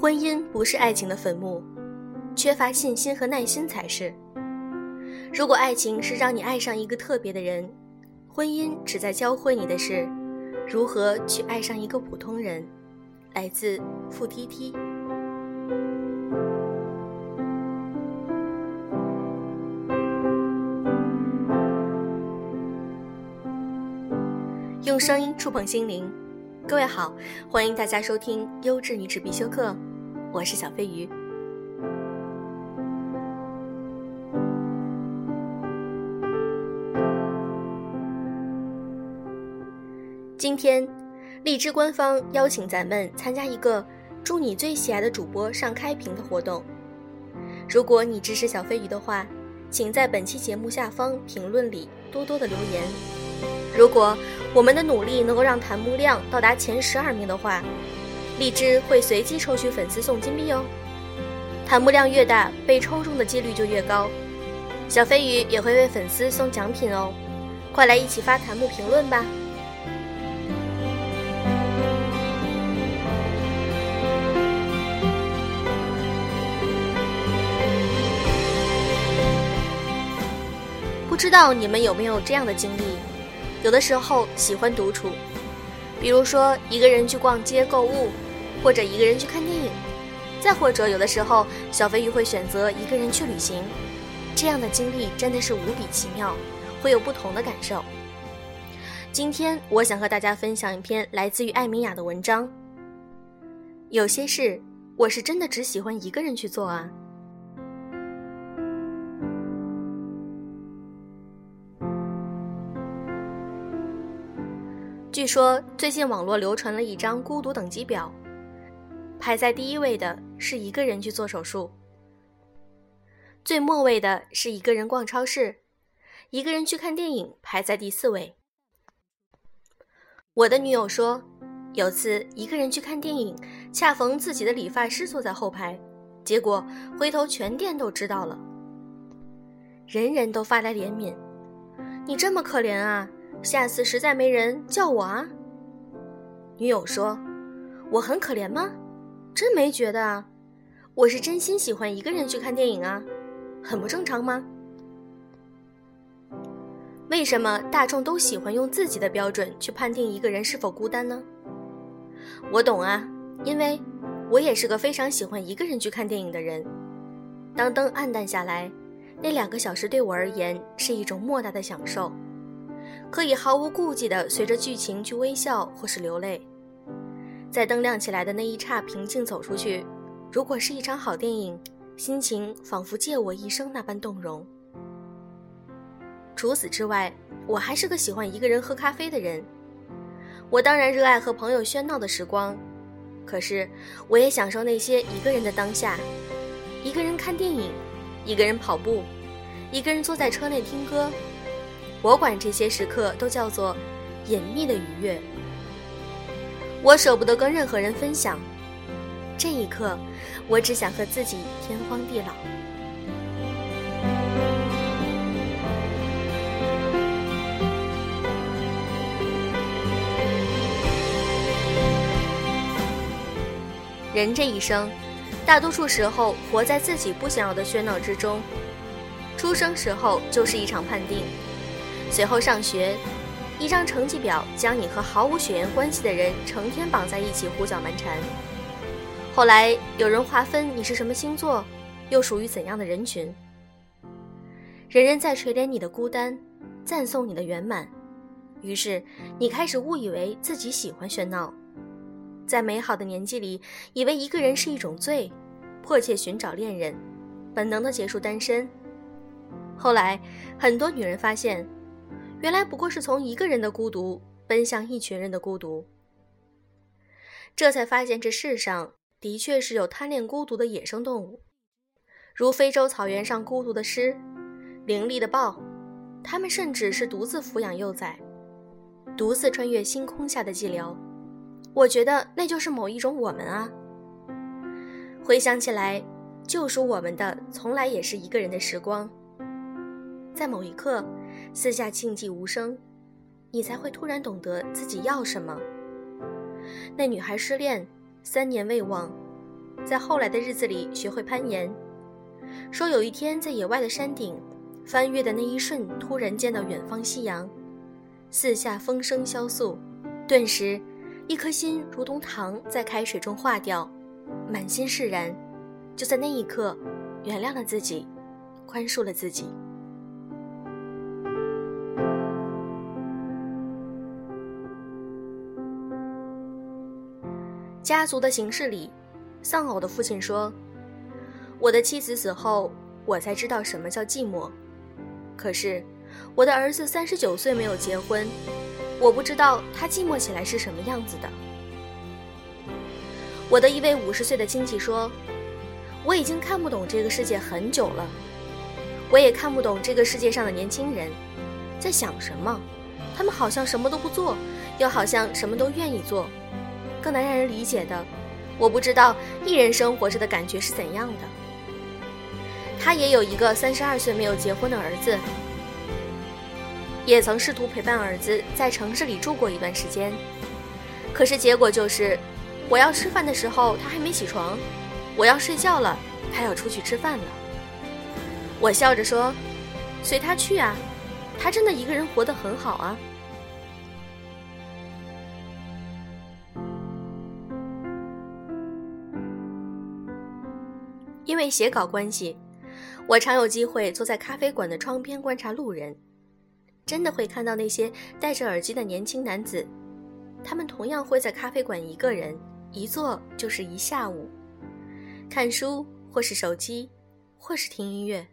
婚姻不是爱情的坟墓，缺乏信心和耐心才是。如果爱情是让你爱上一个特别的人，婚姻只在教会你的是如何去爱上一个普通人。来自付 T T。用声音触碰心灵，各位好，欢迎大家收听优质女子必修课，我是小飞鱼。今天，荔枝官方邀请咱们参加一个祝你最喜爱的主播上开屏的活动。如果你支持小飞鱼的话，请在本期节目下方评论里多多的留言。如果我们的努力能够让弹幕量到达前十二名的话，荔枝会随机抽取粉丝送金币哦。弹幕量越大，被抽中的几率就越高。小飞鱼也会为粉丝送奖品哦，快来一起发弹幕评论吧！不知道你们有没有这样的经历？有的时候喜欢独处，比如说一个人去逛街购物，或者一个人去看电影，再或者有的时候小飞鱼会选择一个人去旅行。这样的经历真的是无比奇妙，会有不同的感受。今天我想和大家分享一篇来自于艾米亚的文章。有些事我是真的只喜欢一个人去做啊。据说最近网络流传了一张孤独等级表，排在第一位的是一个人去做手术，最末位的是一个人逛超市，一个人去看电影排在第四位。我的女友说，有次一个人去看电影，恰逢自己的理发师坐在后排，结果回头全店都知道了，人人都发来怜悯：“你这么可怜啊！”下次实在没人叫我啊。女友说：“我很可怜吗？真没觉得啊，我是真心喜欢一个人去看电影啊，很不正常吗？为什么大众都喜欢用自己的标准去判定一个人是否孤单呢？我懂啊，因为我也是个非常喜欢一个人去看电影的人。当灯暗淡下来，那两个小时对我而言是一种莫大的享受。”可以毫无顾忌地随着剧情去微笑或是流泪，在灯亮起来的那一刹平静走出去。如果是一场好电影，心情仿佛借我一生那般动容。除此之外，我还是个喜欢一个人喝咖啡的人。我当然热爱和朋友喧闹的时光，可是我也享受那些一个人的当下：一个人看电影，一个人跑步，一个人坐在车内听歌。我管这些时刻都叫做隐秘的愉悦。我舍不得跟任何人分享，这一刻，我只想和自己天荒地老。人这一生，大多数时候活在自己不想要的喧闹之中。出生时候就是一场判定。随后上学，一张成绩表将你和毫无血缘关系的人成天绑在一起，胡搅蛮缠。后来有人划分你是什么星座，又属于怎样的人群。人人在垂怜你的孤单，赞颂你的圆满，于是你开始误以为自己喜欢喧闹，在美好的年纪里，以为一个人是一种罪，迫切寻找恋人，本能的结束单身。后来很多女人发现。原来不过是从一个人的孤独奔向一群人的孤独，这才发现这世上的确是有贪恋孤独的野生动物，如非洲草原上孤独的狮、凌厉的豹，它们甚至是独自抚养幼崽，独自穿越星空下的寂寥。我觉得那就是某一种我们啊。回想起来，救赎我们的从来也是一个人的时光，在某一刻。四下静寂无声，你才会突然懂得自己要什么。那女孩失恋三年未忘，在后来的日子里学会攀岩，说有一天在野外的山顶翻越的那一瞬，突然见到远方夕阳，四下风声萧肃，顿时一颗心如同糖在开水中化掉，满心释然。就在那一刻，原谅了自己，宽恕了自己。家族的形式里，丧偶的父亲说：“我的妻子死后，我才知道什么叫寂寞。可是，我的儿子三十九岁没有结婚，我不知道他寂寞起来是什么样子的。”我的一位五十岁的亲戚说：“我已经看不懂这个世界很久了，我也看不懂这个世界上的年轻人在想什么，他们好像什么都不做，又好像什么都愿意做。”更难让人理解的，我不知道一人生活着的感觉是怎样的。他也有一个三十二岁没有结婚的儿子，也曾试图陪伴儿子在城市里住过一段时间，可是结果就是，我要吃饭的时候他还没起床，我要睡觉了他要出去吃饭了。我笑着说：“随他去啊，他真的一个人活得很好啊。”为写稿关系，我常有机会坐在咖啡馆的窗边观察路人，真的会看到那些戴着耳机的年轻男子，他们同样会在咖啡馆一个人一坐就是一下午，看书或是手机，或是听音乐。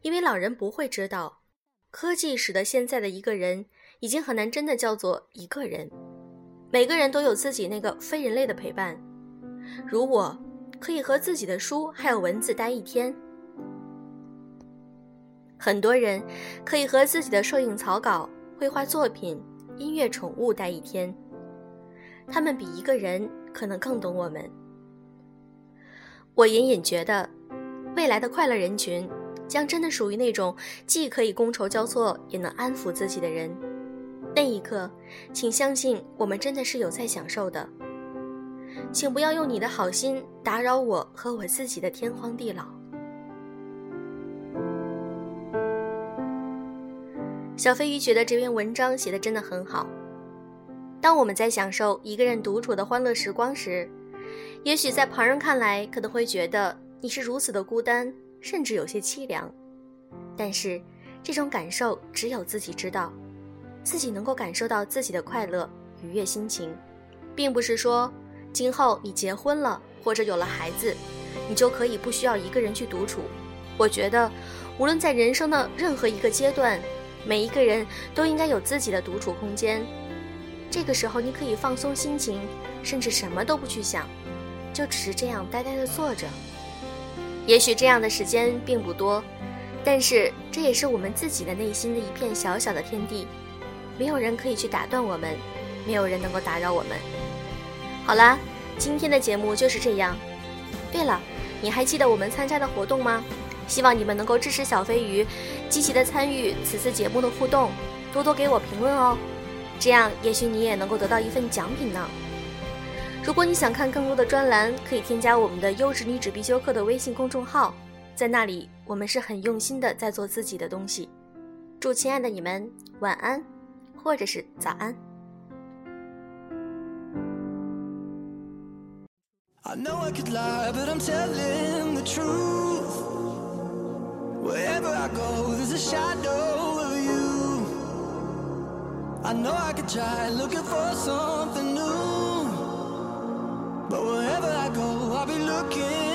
因为老人不会知道，科技使得现在的一个人已经很难真的叫做一个人，每个人都有自己那个非人类的陪伴，如我。可以和自己的书还有文字待一天。很多人可以和自己的摄影草稿、绘画作品、音乐宠物待一天。他们比一个人可能更懂我们。我隐隐觉得，未来的快乐人群将真的属于那种既可以觥筹交错，也能安抚自己的人。那一刻，请相信我们真的是有在享受的。请不要用你的好心打扰我和我自己的天荒地老。小飞鱼觉得这篇文章写的真的很好。当我们在享受一个人独处的欢乐时光时，也许在旁人看来可能会觉得你是如此的孤单，甚至有些凄凉。但是这种感受只有自己知道，自己能够感受到自己的快乐、愉悦心情，并不是说。今后你结婚了或者有了孩子，你就可以不需要一个人去独处。我觉得，无论在人生的任何一个阶段，每一个人都应该有自己的独处空间。这个时候，你可以放松心情，甚至什么都不去想，就只是这样呆呆地坐着。也许这样的时间并不多，但是这也是我们自己的内心的一片小小的天地。没有人可以去打断我们，没有人能够打扰我们。好啦，今天的节目就是这样。对了，你还记得我们参加的活动吗？希望你们能够支持小飞鱼，积极的参与此次节目的互动，多多给我评论哦。这样，也许你也能够得到一份奖品呢。如果你想看更多的专栏，可以添加我们的“优质女纸必修课”的微信公众号，在那里我们是很用心的在做自己的东西。祝亲爱的你们晚安，或者是早安。I know I could lie, but I'm telling the truth. Wherever I go, there's a shadow of you. I know I could try looking for something new. But wherever I go, I'll be looking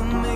of me.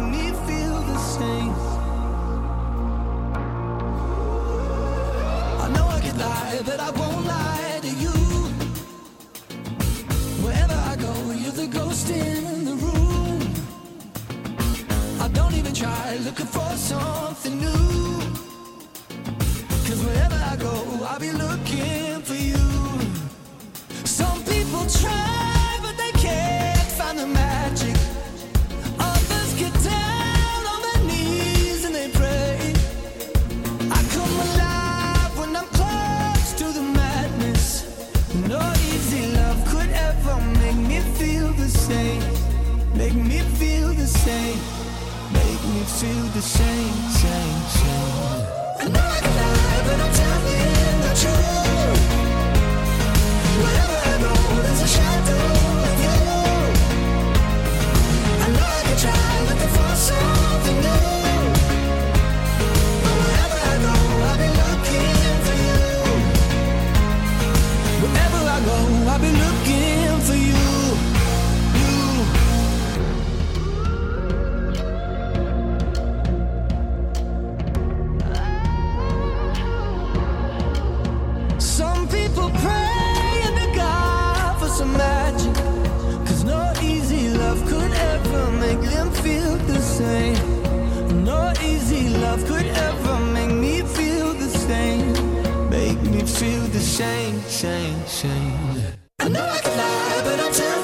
Feel the same, same, same. I know I can lie, but I'm telling the truth. Wherever I go, there's a shadow of you. I know I can try looking for something new. But wherever I go, I'll be looking for you. Wherever I go, I'll looking for you. Shame, same, same. I know I can lie, but I'm telling